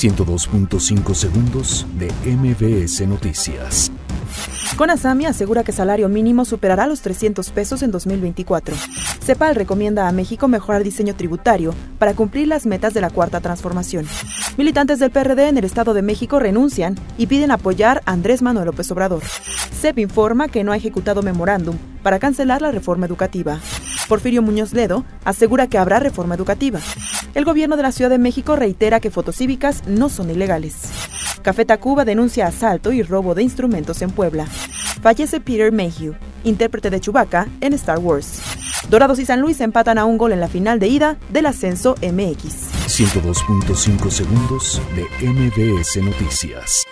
102.5 segundos de MBS Noticias. Conasami asegura que salario mínimo superará los 300 pesos en 2024. CEPAL recomienda a México mejorar diseño tributario para cumplir las metas de la cuarta transformación. Militantes del PRD en el Estado de México renuncian y piden apoyar a Andrés Manuel López Obrador. CEP informa que no ha ejecutado memorándum para cancelar la reforma educativa. Porfirio Muñoz Ledo asegura que habrá reforma educativa. El gobierno de la Ciudad de México reitera que fotocívicas no son ilegales. Café Tacuba denuncia asalto y robo de instrumentos en Puebla. Fallece Peter Mayhew, intérprete de Chewbacca en Star Wars. Dorados y San Luis empatan a un gol en la final de ida del ascenso MX. 102.5 segundos de MBS Noticias.